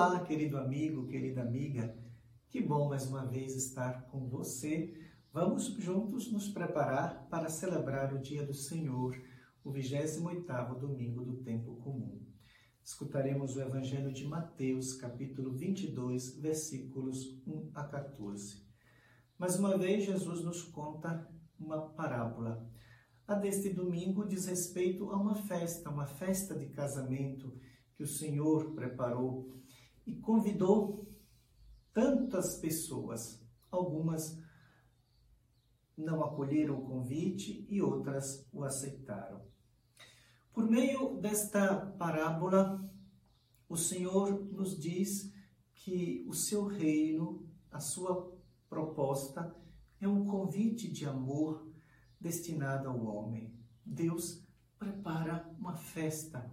Olá, querido amigo, querida amiga. Que bom mais uma vez estar com você. Vamos juntos nos preparar para celebrar o dia do Senhor, o 28º domingo do tempo comum. Escutaremos o evangelho de Mateus, capítulo 22, versículos 1 a 14. Mais uma vez Jesus nos conta uma parábola. A deste domingo diz respeito a uma festa, uma festa de casamento que o Senhor preparou e convidou tantas pessoas. Algumas não acolheram o convite e outras o aceitaram. Por meio desta parábola, o Senhor nos diz que o seu reino, a sua proposta, é um convite de amor destinado ao homem. Deus prepara uma festa,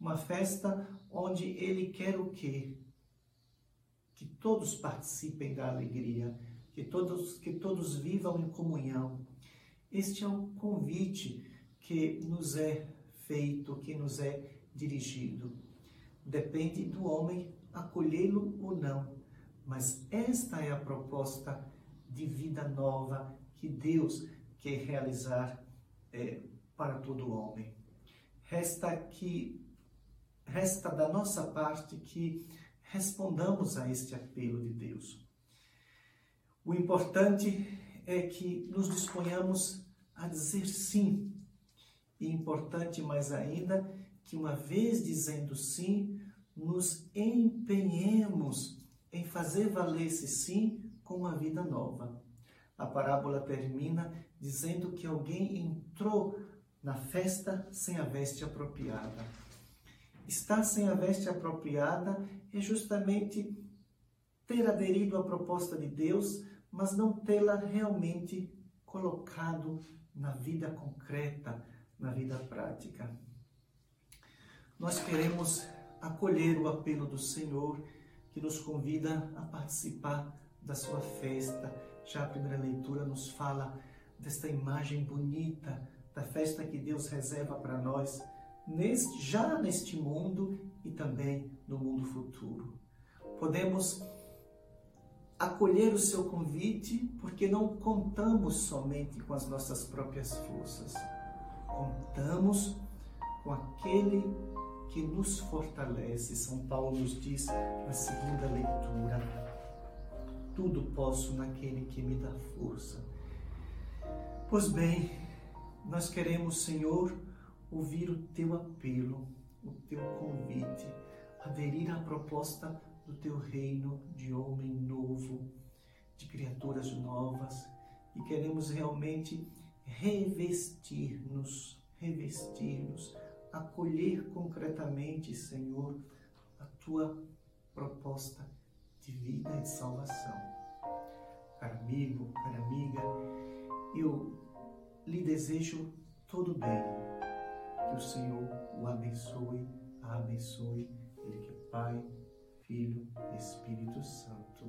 uma festa onde ele quer o quê? Que todos participem da alegria, que todos, que todos vivam em comunhão. Este é o convite que nos é feito, que nos é dirigido. Depende do homem acolhê-lo ou não, mas esta é a proposta de vida nova que Deus quer realizar é, para todo homem. Resta que resta da nossa parte que respondamos a este apelo de Deus. O importante é que nos disponhamos a dizer sim. E importante mais ainda que uma vez dizendo sim, nos empenhemos em fazer valer esse sim com uma vida nova. A parábola termina dizendo que alguém entrou na festa sem a veste apropriada. Estar sem a veste apropriada é justamente ter aderido à proposta de Deus, mas não tê-la realmente colocado na vida concreta, na vida prática. Nós queremos acolher o apelo do Senhor que nos convida a participar da sua festa. Já a primeira leitura nos fala desta imagem bonita da festa que Deus reserva para nós neste, já neste mundo e também no mundo futuro. Podemos acolher o seu convite porque não contamos somente com as nossas próprias forças, contamos com aquele que nos fortalece. São Paulo nos diz na segunda leitura: tudo posso naquele que me dá força. Pois bem, nós queremos, Senhor, ouvir o teu apelo, o teu convite, aderir à proposta do teu reino de homem novo, de criaturas novas, e queremos realmente revestir-nos, revestir-nos, acolher concretamente, Senhor, a tua proposta de vida e de salvação. Caro amigo, cara amiga, eu lhe desejo todo bem que o Senhor o abençoe, a abençoe, Ele que é Pai, Filho Espírito Santo.